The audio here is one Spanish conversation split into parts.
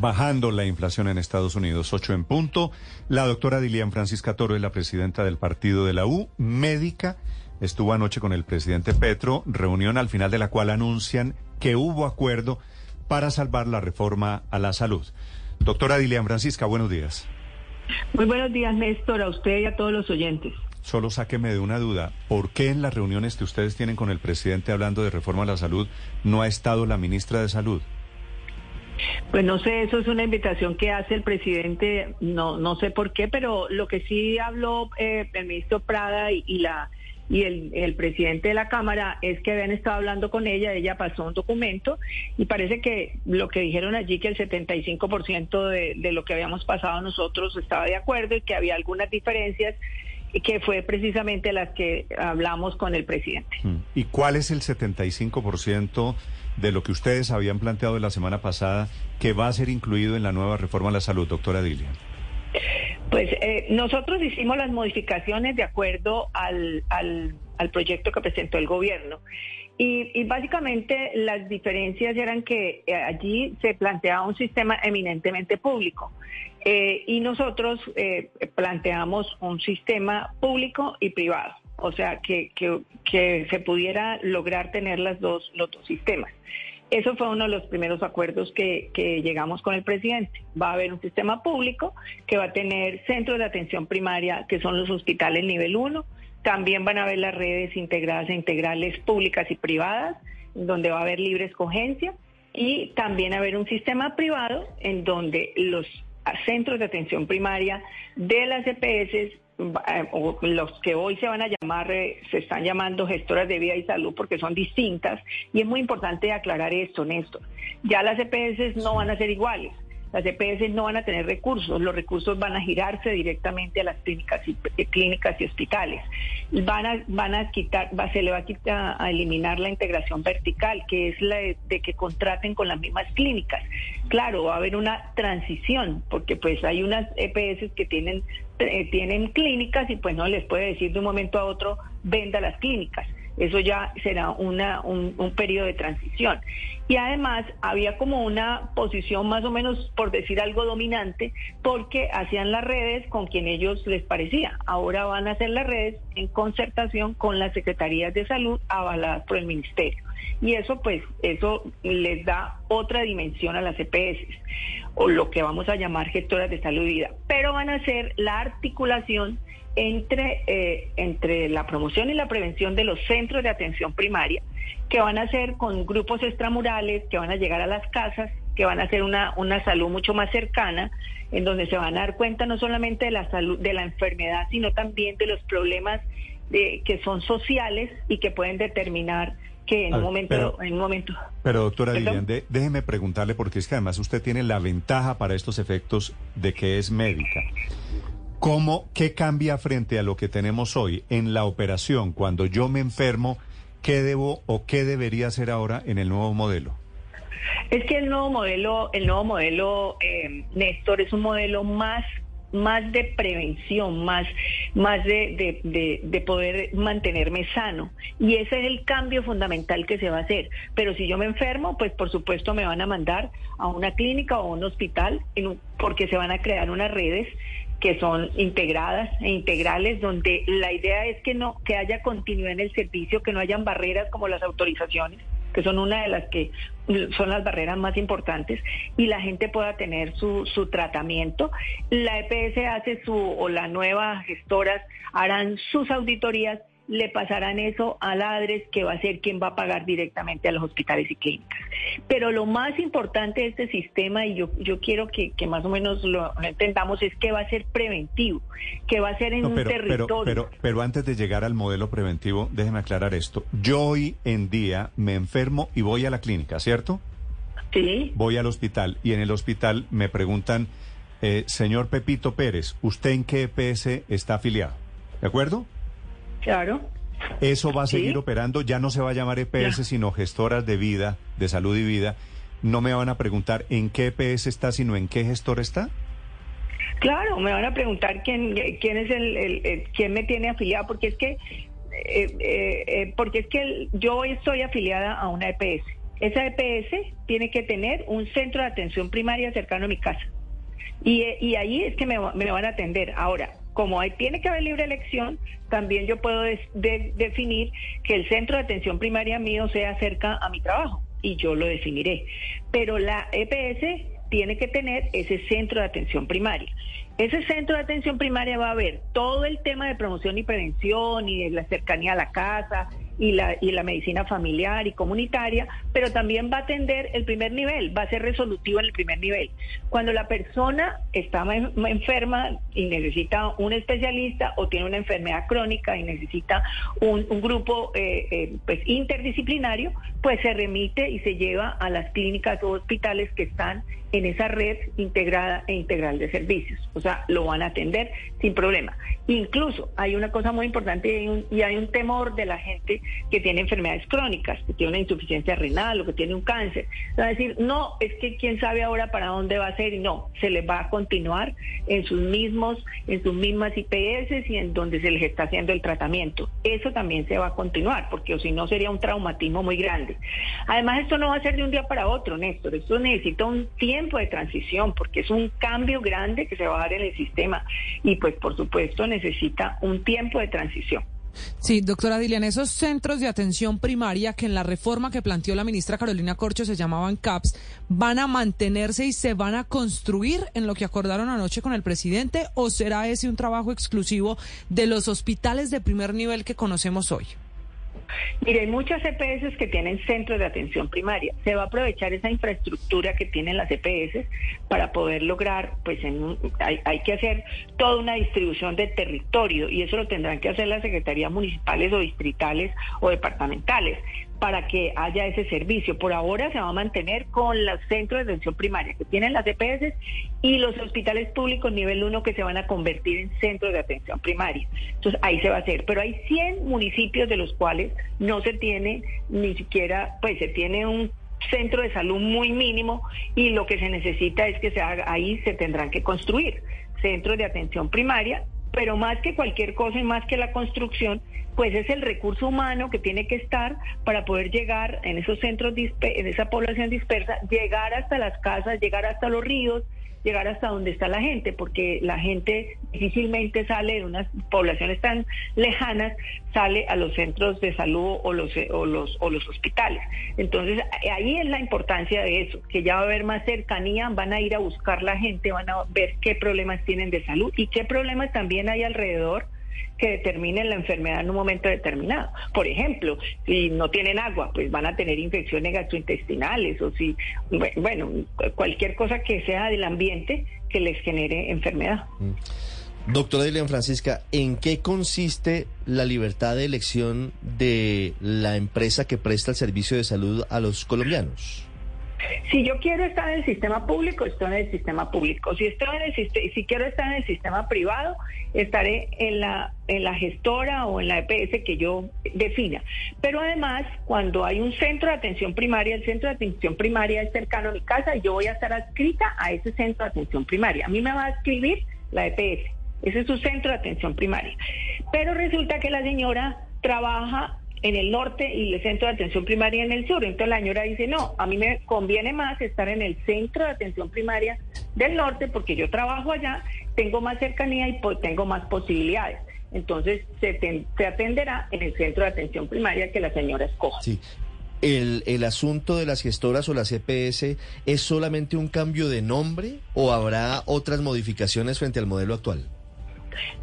Bajando la inflación en Estados Unidos, 8 en punto. La doctora Dilian Francisca Toro es la presidenta del partido de la U, médica. Estuvo anoche con el presidente Petro, reunión al final de la cual anuncian que hubo acuerdo para salvar la reforma a la salud. Doctora Dilian Francisca, buenos días. Muy buenos días, Néstor, a usted y a todos los oyentes. Solo sáqueme de una duda. ¿Por qué en las reuniones que ustedes tienen con el presidente hablando de reforma a la salud no ha estado la ministra de Salud? Pues no sé, eso es una invitación que hace el presidente, no, no sé por qué, pero lo que sí habló eh, el ministro Prada y, la y el, presidente de la Cámara es que habían estado hablando con ella, ella pasó un documento y parece que lo que dijeron allí, que el 75% de, de lo que habíamos pasado nosotros estaba de acuerdo y que había algunas diferencias que fue precisamente las que hablamos con el presidente. Mm. ¿Y cuál es el 75% de lo que ustedes habían planteado la semana pasada que va a ser incluido en la nueva reforma a la salud, doctora Dilian? Pues eh, nosotros hicimos las modificaciones de acuerdo al, al, al proyecto que presentó el gobierno. Y, básicamente las diferencias eran que eh, allí se planteaba un sistema eminentemente público eh, y nosotros eh, planteamos un sistema público y privado, o sea, que, que, se pudiera lograr tener las dos, los dos sistemas. Eso fue uno de los primeros acuerdos que, que, llegamos con el presidente. Va a haber un sistema público que va a tener centros de atención primaria, que son los hospitales nivel 1, también van a haber las redes integradas e integrales públicas y privadas, donde va a haber libre escogencia, y también haber un sistema privado en donde los centros de atención primaria de las EPS eh, o los que hoy se van a llamar, eh, se están llamando gestoras de vida y salud porque son distintas y es muy importante aclarar esto, Néstor. Ya las EPS no van a ser iguales. Las EPS no van a tener recursos, los recursos van a girarse directamente a las clínicas y, eh, clínicas y hospitales. Van a, van a quitar, va, se le va a, quitar, a eliminar la integración vertical, que es la de, que contraten con las mismas clínicas. Claro, va a haber una transición, porque pues hay unas EPS que tienen, eh, tienen clínicas y pues no les puede decir de un momento a otro venda las clínicas eso ya será una, un, un periodo de transición. Y además había como una posición más o menos, por decir algo, dominante, porque hacían las redes con quien ellos les parecía. Ahora van a hacer las redes en concertación con las secretarías de salud avaladas por el ministerio. Y eso, pues, eso les da otra dimensión a las EPS, o lo que vamos a llamar gestoras de salud y vida. Pero van a hacer la articulación entre, eh, entre la promoción y la prevención de los centros de atención primaria, que van a ser con grupos extramurales, que van a llegar a las casas, que van a hacer una, una salud mucho más cercana, en donde se van a dar cuenta no solamente de la salud, de la enfermedad, sino también de los problemas de, que son sociales y que pueden determinar que en, un, momento, pero, en un momento... Pero doctora Dilian, déjeme preguntarle, porque es que además usted tiene la ventaja para estos efectos de que es médica. ¿Cómo, qué cambia frente a lo que tenemos hoy en la operación? Cuando yo me enfermo, ¿qué debo o qué debería hacer ahora en el nuevo modelo? Es que el nuevo modelo, el nuevo modelo, eh, Néstor, es un modelo más más de prevención, más, más de, de, de, poder mantenerme sano. Y ese es el cambio fundamental que se va a hacer. Pero si yo me enfermo, pues por supuesto me van a mandar a una clínica o a un hospital porque se van a crear unas redes que son integradas e integrales, donde la idea es que no que haya continuidad en el servicio, que no hayan barreras como las autorizaciones, que son una de las que son las barreras más importantes, y la gente pueda tener su, su tratamiento. La EPS hace su, o la nueva gestoras harán sus auditorías le pasarán eso a la ADRES, que va a ser quien va a pagar directamente a los hospitales y clínicas. Pero lo más importante de este sistema, y yo, yo quiero que, más o menos lo, entendamos, es que va a ser preventivo, que va a ser en un territorio. Pero, pero, antes de llegar al modelo preventivo, déjeme aclarar esto. Yo hoy en día me enfermo y voy a la clínica, ¿cierto? Sí. Voy al hospital y en el hospital me preguntan, eh, señor Pepito Pérez, ¿usted en qué EPS está afiliado? ¿De acuerdo? Claro. Eso va a seguir Sí. operando, ya no se va a llamar EPS, Ya. sino gestoras de vida, de salud y vida. No me van a preguntar en qué EPS está, sino en qué gestor está. Claro, me van a preguntar quién, quién es el, el- el- quién me tiene afiliada, porque es que eh, eh, eh, porque es que el- yo hoy estoy afiliada a una EPS. Esa EPS tiene que tener un centro de atención primaria cercano a mi casa. Y, y ahí es que me, me van a atender. Ahora, como hay, tiene que haber libre elección, también yo puedo definir que el centro de atención primaria mío sea cerca a mi trabajo y yo lo definiré. Pero la EPS tiene que tener ese centro de atención primaria. Ese centro de atención primaria va a ver todo el tema de promoción y prevención y de la cercanía a la casa y la, y la medicina familiar y comunitaria, pero también va a atender el primer nivel, va a ser resolutivo en el primer nivel. Cuando la persona está ma- ma- enferma y necesita un especialista o tiene una enfermedad crónica y necesita un, un grupo eh, eh, pues interdisciplinario, pues se remite y se lleva a las clínicas o hospitales que están en esa red integrada e integral de servicios. O sea, lo van a atender sin problema. Incluso hay una cosa muy importante y hay un, y hay un temor de la gente que tiene enfermedades crónicas, que tiene una insuficiencia renal o que tiene un cáncer. Va a decir, no, es que quién sabe ahora para dónde va a ser y no, se les va a continuar en sus mismos, en sus mismas IPS y en donde se les está haciendo el tratamiento. Eso también se va a continuar, porque si no sería un traumatismo muy grande. Además, esto no va a ser de un día para otro, Néstor. Esto necesita un tiempo de transición, porque es un cambio grande que se va a dar en el sistema y pues por supuesto necesita un tiempo de transición. Sí, doctora Dilian, esos centros de atención primaria que en la reforma que planteó la ministra Carolina Corcho se llamaban CAPS, ¿van a mantenerse y se van a construir en lo que acordaron anoche con el presidente o será ese un trabajo exclusivo de los hospitales de primer nivel que conocemos hoy? Mire, hay muchas EPS que tienen centros de atención primaria. Se va a aprovechar esa infraestructura que tienen las EPS para poder lograr, pues en hay, hay que hacer toda una distribución de territorio y eso lo tendrán que hacer las secretarías municipales o distritales o departamentales para que haya ese servicio. Por ahora se va a mantener con los centros de atención primaria que tienen las EPS y los hospitales públicos nivel 1 que se van a convertir en centros de atención primaria. Entonces ahí se va a hacer. Pero hay 100 municipios de los cuales no se tiene ni siquiera, pues se tiene un centro de salud muy mínimo y lo que se necesita es que se haga, ahí se tendrán que construir centros de atención primaria pero más que cualquier cosa y más que la construcción, pues es el recurso humano que tiene que estar para poder llegar en esos centros, en esa población dispersa, llegar hasta las casas, llegar hasta los ríos, llegar hasta donde está la gente, porque la gente difícilmente sale de unas poblaciones tan lejanas, sale a los centros de salud o los, o los, o los hospitales. Entonces, ahí es la importancia de eso, que ya va a haber más cercanía, van a ir a buscar la gente, van a ver qué problemas tienen de salud y qué problemas también hay alrededor que determinen la enfermedad en un momento determinado. Por ejemplo, si no tienen agua, pues van a tener infecciones gastrointestinales o si, bueno, cualquier cosa que sea del ambiente que les genere enfermedad. Doctora Dilian Francisca, ¿en qué consiste la libertad de elección de la empresa que presta el servicio de salud a los colombianos? Si yo quiero estar en el sistema público, estoy en el sistema público. Si estoy en el si quiero estar en el sistema privado, estaré en la en la gestora o en la EPS que yo defina. Pero además, cuando hay un centro de atención primaria, el centro de atención primaria es cercano a mi casa y yo voy a estar adscrita a ese centro de atención primaria. A mí me va a escribir la EPS. Ese es su centro de atención primaria. Pero resulta que la señora trabaja en el norte y el centro de atención primaria en el sur. Entonces la señora dice, no, a mí me conviene más estar en el centro de atención primaria del norte porque yo trabajo allá, tengo más cercanía y pues, tengo más posibilidades. Entonces se, ten- se atenderá en el centro de atención primaria que la señora escoja. Sí. ¿El, ¿El asunto de las gestoras o las EPS es solamente un cambio de nombre o habrá otras modificaciones frente al modelo actual?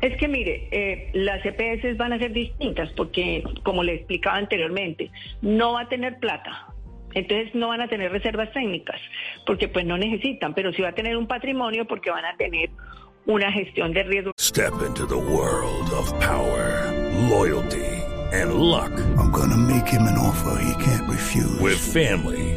Es que mire, eh, las EPS van a ser distintas porque, como le explicaba anteriormente, no va a tener plata. Entonces no van a tener reservas técnicas porque pues no necesitan, pero sí va a tener un patrimonio porque van a tener una gestión de riesgo. Step into the world of power, loyalty, and luck. I'm gonna make him an offer he can't refuse. With family,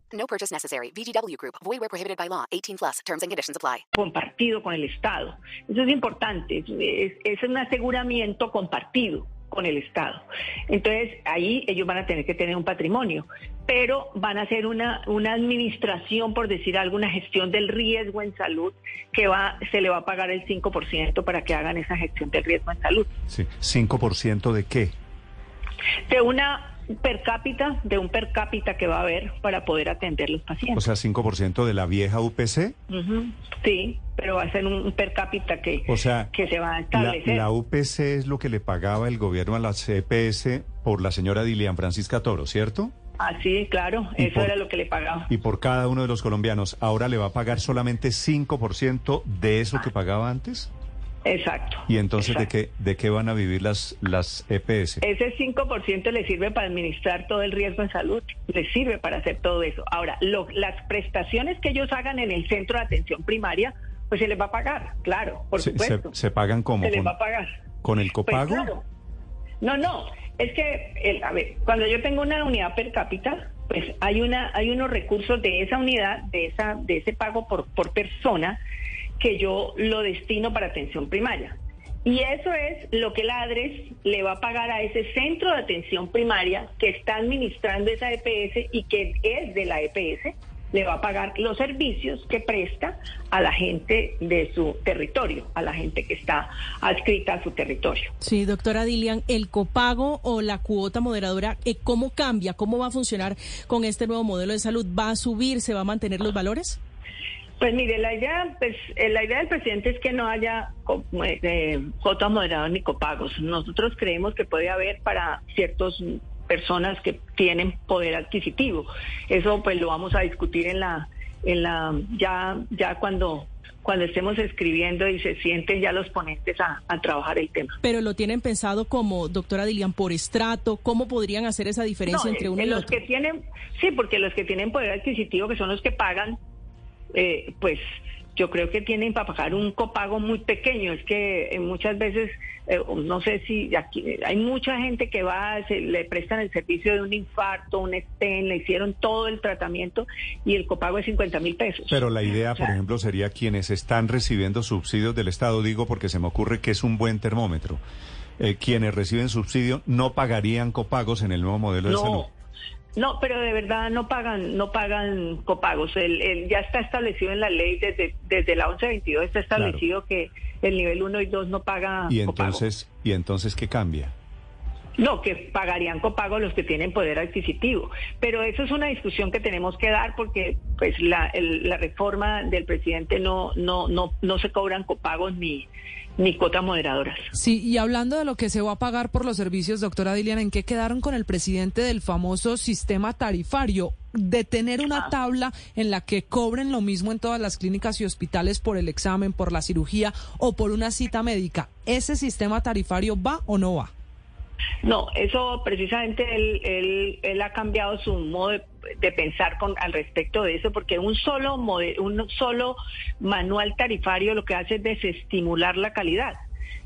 No purchase necessary. VGW Group. Void where prohibited by law. 18 plus. Terms and conditions apply. Compartido con el Estado. Eso es importante. Es, es, un aseguramiento compartido con el Estado. Entonces, ahí ellos van a tener que tener un patrimonio, pero van a hacer una, una administración, por decir algo, una gestión del riesgo en salud, que va, se le va a pagar el 5% para que hagan esa gestión del riesgo en salud. Sí, ¿5% de qué? De una per cápita, de un per cápita que va a haber para poder atender los pacientes. O sea, 5% de la vieja UPC. Sí, pero va a ser un per cápita que, O sea, que se va a establecer. la UPC es lo que le pagaba el gobierno a la CPS por la señora Dilian Francisca Toro, ¿cierto? Ah, sí, claro, eso por- era lo que le pagaba. Y por cada uno de los colombianos, ¿ahora le va a pagar solamente 5% de eso que pagaba antes? Exacto. ¿Y entonces de qué, de qué van a vivir las, las EPS? Ese 5% le sirve para administrar todo el riesgo en salud, le sirve para hacer todo eso. Ahora, lo- las prestaciones que ellos hagan en el centro de atención primaria, pues se les va a pagar, claro, por se, supuesto. se pagan como se les va a pagar. con el Pues copago. claro. No, no, es que, el- a ver, cuando yo tengo una unidad per cápita, pues hay una, hay unos recursos de esa unidad, de esa, de ese pago por, por persona, que yo lo destino para atención primaria. Y eso es lo que la ADRES le va a pagar a ese centro de atención primaria que está administrando esa EPS y que es de la EPS, le va a pagar los servicios que presta a la gente de su territorio, a la gente que está adscrita a su territorio. Sí, doctora Dilian, el copago o la cuota moderadora, eh, ¿cómo cambia? ¿Cómo va a funcionar con este nuevo modelo de salud? ¿Va a subir? ¿Se va a mantener los valores? Pues mire, la idea, pues, eh, la idea del presidente es que no haya eh, eh, cuotas moderadas ni copagos. Nosotros creemos que puede haber para ciertas personas que tienen poder adquisitivo. Eso pues lo vamos a discutir en la, en la, ya, ya cuando, cuando estemos escribiendo y se sienten ya los ponentes a, a trabajar el tema. Pero lo tienen pensado como, doctora Dilian, por estrato, ¿cómo podrían hacer esa diferencia No, entre eh, uno eh, y los otro? que tienen, sí, porque los que tienen poder adquisitivo, que son los que pagan, eh, pues yo creo que tienen para pagar un copago muy pequeño. Es que eh, muchas veces, eh, no sé si aquí eh, hay mucha gente que va, se, le prestan el servicio de un infarto, un stent, le hicieron todo el tratamiento y el copago es 50 mil pesos. Pero la idea, O sea, por ejemplo, sería quienes están recibiendo subsidios del Estado, digo porque se me ocurre que es un buen termómetro. Eh, quienes reciben subsidio no pagarían copagos en el nuevo modelo de salud. No, pero de verdad no pagan, no pagan copagos. El, el- ya está establecido en la ley desde, desde la 1122 está establecido que el nivel 1 y 2 no paga Y copago. entonces, y entonces qué cambia. No, que pagarían copago los que tienen poder adquisitivo. Pero eso es una discusión que tenemos que dar porque pues la, el- la reforma del presidente no, no, no, no se cobran copagos ni, ni cuotas moderadoras. Sí, y hablando de lo que se va a pagar por los servicios, doctora Dilian, ¿en qué quedaron con el presidente del famoso sistema tarifario? De tener una tabla en la que cobren lo mismo en todas las clínicas y hospitales por el examen, por la cirugía o por una cita médica. ¿Ese sistema tarifario va o no va? No, eso precisamente él, él, él ha cambiado su modo de, pensar con, al respecto de eso, porque un solo, mode- un solo manual tarifario lo que hace es desestimular la calidad.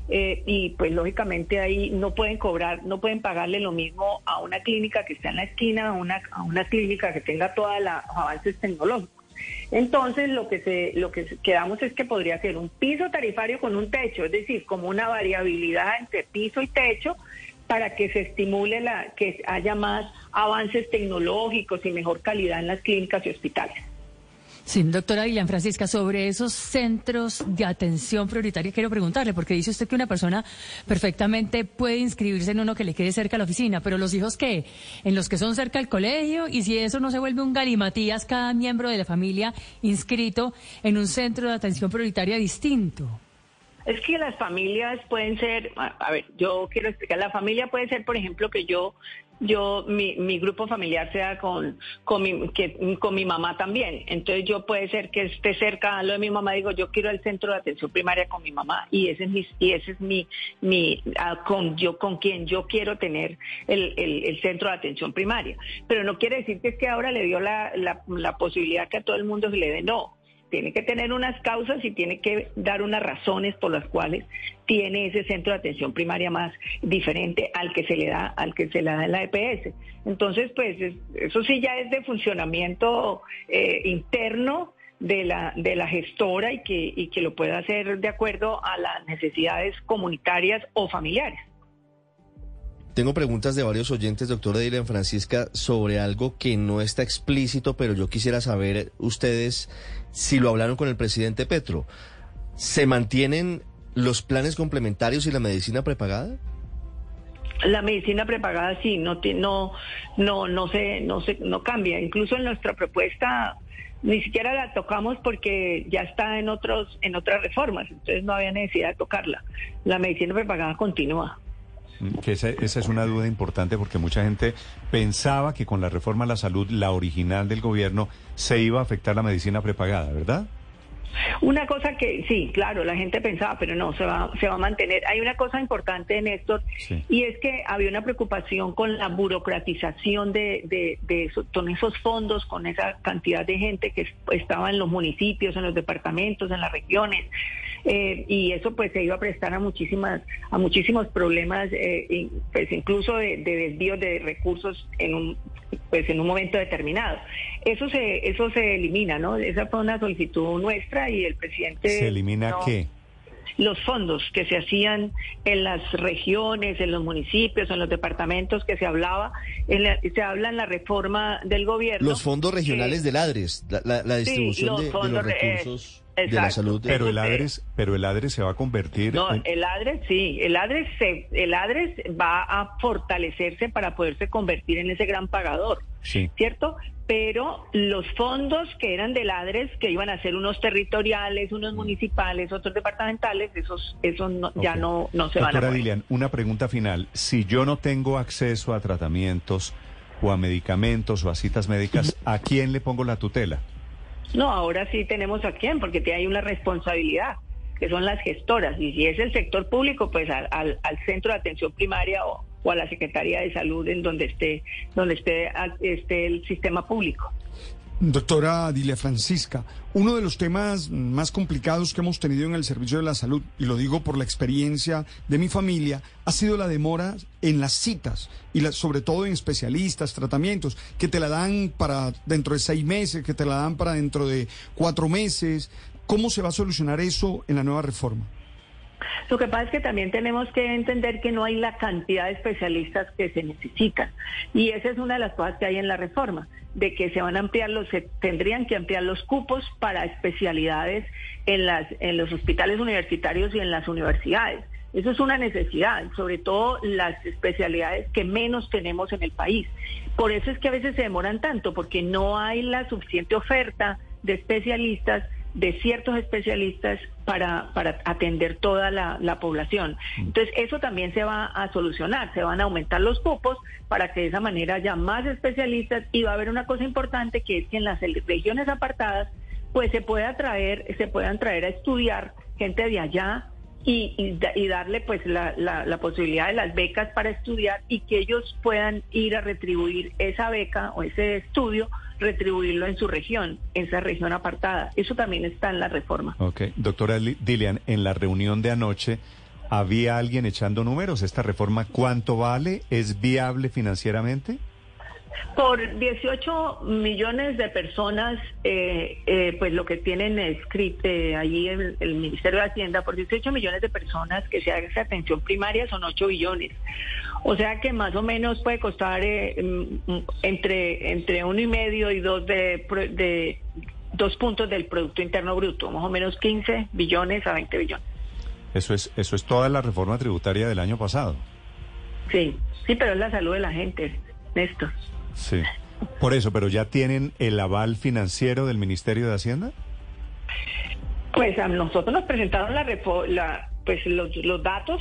Eh, y pues lógicamente ahí no pueden cobrar, no pueden pagarle lo mismo a una clínica que está en la esquina, a una, a una clínica que tenga todos los avances tecnológicos. Entonces lo que se, lo que quedamos es que podría ser un piso tarifario con un techo, es decir, como una variabilidad entre piso y techo para que se estimule la, que haya más avances tecnológicos y mejor calidad en las clínicas y hospitales. Sí, doctora Dilian Francisca, sobre esos centros de atención prioritaria quiero preguntarle, porque dice usted que una persona perfectamente puede inscribirse en uno que le quede cerca a la oficina, pero los hijos qué, en los que son cerca al colegio, y si eso no se vuelve un galimatías, cada miembro de la familia inscrito en un centro de atención prioritaria distinto. Es que las familias pueden ser, a, ver, yo quiero explicar, la familia puede ser, por ejemplo, que yo yo mi, mi grupo familiar sea con con mi que, con mi mamá también. Entonces yo puede ser que esté cerca lo de mi mamá digo yo quiero el centro de atención primaria con mi mamá y ese es mi y ese es mi mi ah, con yo con quien yo quiero tener el, el, el, centro de atención primaria. Pero no quiere decir que es que ahora le dio la, la, la posibilidad que a todo el mundo se le dé no tiene que tener unas causas y tiene que dar unas razones por las cuales tiene ese centro de atención primaria más diferente al que se le da al que se le da en la EPS. Entonces, pues eso sí ya es de funcionamiento eh, interno de la de la gestora y que y que lo pueda hacer de acuerdo a las necesidades comunitarias o familiares. Tengo preguntas de varios oyentes, doctora Dylan Francisca, sobre algo que no está explícito, pero yo quisiera saber ustedes si lo hablaron con el presidente Petro. ¿Se mantienen los planes complementarios y la medicina prepagada? La medicina prepagada sí, no no no no se no se no cambia. Incluso en nuestra propuesta ni siquiera la tocamos porque ya está en otros en otras reformas, entonces no había necesidad de tocarla. La medicina prepagada continúa. Mm, que esa, esa, es una duda importante porque mucha gente pensaba que con la reforma a la salud, la original del gobierno, se iba a afectar la medicina prepagada, ¿verdad? Una cosa que sí, claro, la gente pensaba, pero no, se va, se va a mantener. Hay una cosa importante, Néstor, y es que había una preocupación con la burocratización de, de, de con esos fondos, con esa cantidad de gente que estaba en los municipios, en los departamentos, en las regiones. Eh, y eso pues se iba a prestar a muchísimas a muchísimos problemas eh, pues incluso de, de desvíos de recursos en un pues en un momento determinado. Eso se eso se elimina no esa fue una solicitud nuestra y el presidente se elimina qué los fondos que se hacían en las regiones, en los municipios, en los departamentos que se hablaba, se habla en la reforma del gobierno. Los fondos regionales del ADRES, la, distribución de, los recursos de la salud. Pero el ADRES, pero el ADRES se va a convertir. No, el ADRES sí, el ADRES se, el ADRES va a fortalecerse para poderse convertir en ese gran pagador, sí. ¿cierto? Pero los fondos que eran del ADRES, que iban a ser unos territoriales, unos mm. municipales, otros departamentales, esos, esos ya no, no se van a. Dilian, una pregunta final. Si yo no tengo acceso a tratamientos o a medicamentos o a citas médicas, ¿a quién le pongo la tutela? No, ahora sí tenemos a quién, porque hay una responsabilidad, que son las gestoras. Y si es el sector público, pues al, centro de atención primaria o, o, a la Secretaría de Salud en donde esté, donde esté, esté el sistema público. Doctora Dilia Francisca, uno de los temas más complicados que hemos tenido en el servicio de la salud, y lo digo por la experiencia de mi familia, ha sido la demora en las citas, y sobre todo en especialistas, tratamientos, que te la dan para dentro de seis meses, que te la dan para dentro de cuatro meses. ¿Cómo se va a solucionar eso en la nueva reforma? Lo que pasa es que también tenemos que entender que no hay la cantidad de especialistas que se necesitan. Y esa es una de las cosas que hay en la reforma, de que se van a ampliar los, se tendrían que ampliar los cupos para especialidades en, las, en los hospitales universitarios y en las universidades. Eso es una necesidad, sobre todo las especialidades que menos tenemos en el país. Por eso es que a veces se demoran tanto, porque no hay la suficiente oferta de especialistas de ciertos especialistas para, para atender toda la, población. Mm. Entonces, eso también se va a solucionar, se van a aumentar los cupos para que de esa manera haya más especialistas y va a haber una cosa importante que es que en las regiones apartadas pues se pueda traer, se puedan traer a estudiar gente de allá y, y, darle pues la, la, posibilidad de las becas para estudiar y que ellos puedan ir a retribuir esa beca o ese estudio, retribuirlo en su región, en esa región apartada. Eso también está en la reforma. Ok, doctora Dilian, en la reunión de anoche, ¿había alguien echando números? ¿Esta reforma cuánto vale? ¿Es viable financieramente? Por 18 millones de personas, eh, eh, pues lo que tienen escrito eh, allí el, el, Ministerio de Hacienda, por 18 millones de personas que se haga esa atención primaria son 8 billones. O sea que más o menos puede costar mm, entre entre uno y medio y dos de, de dos puntos del Producto Interno Bruto, más o menos 15 billones a 20 billones. Eso es eso es toda la reforma tributaria del año pasado. Sí, sí, pero es la salud de la gente, Néstor. Sí. Por eso, pero ya tienen el aval financiero del Ministerio de Hacienda. Pues a nosotros nos presentaron la, la pues los, los, datos.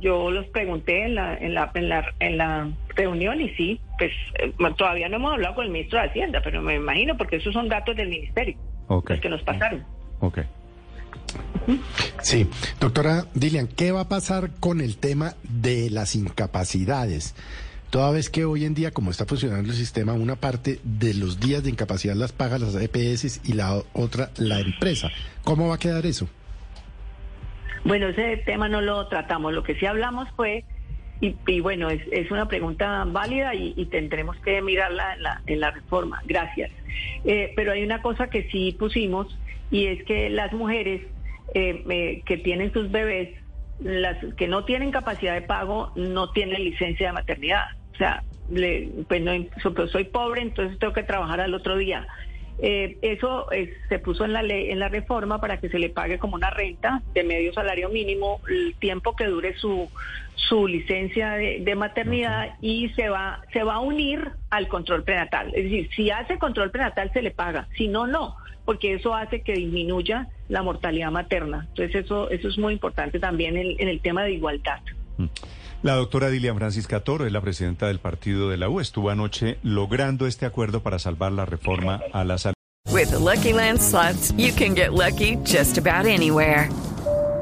Yo los pregunté en la, en la, en la, en la reunión y sí, pues eh, todavía no hemos hablado con el ministro de Hacienda, pero me imagino porque esos son datos del ministerio, los que nos pasaron. Ok. Sí, doctora Dilian, ¿qué va a pasar con el tema de las incapacidades? Toda vez que hoy en día, como está funcionando el sistema, una parte de los días de incapacidad las paga las EPS y la otra la empresa. ¿Cómo va a quedar eso? Bueno, ese tema no lo tratamos. Lo que sí hablamos fue, y, bueno, es, una pregunta válida y, tendremos que mirarla en la, en la reforma. Gracias. Eh, pero hay una cosa que sí pusimos y es que las mujeres eh, que tienen sus bebés, las que no tienen capacidad de pago, no tienen licencia de maternidad. O sea, pues no, soy pobre, entonces tengo que trabajar al otro día. Eh, eso se puso en la ley, en la reforma para que se le pague como una renta de medio salario mínimo el tiempo que dure su su licencia de, maternidad y se va se va a unir al control prenatal. Es decir, si hace control prenatal se le paga, si no no, porque eso hace que disminuya la mortalidad materna. Entonces eso eso es muy importante también en, en el tema de igualdad. Mm. La doctora Dilian Francisca Toro es la presidenta del partido de la U. Estuvo anoche logrando este acuerdo para salvar la reforma a la salud. With the Lucky Land slots, you can get lucky just about anywhere.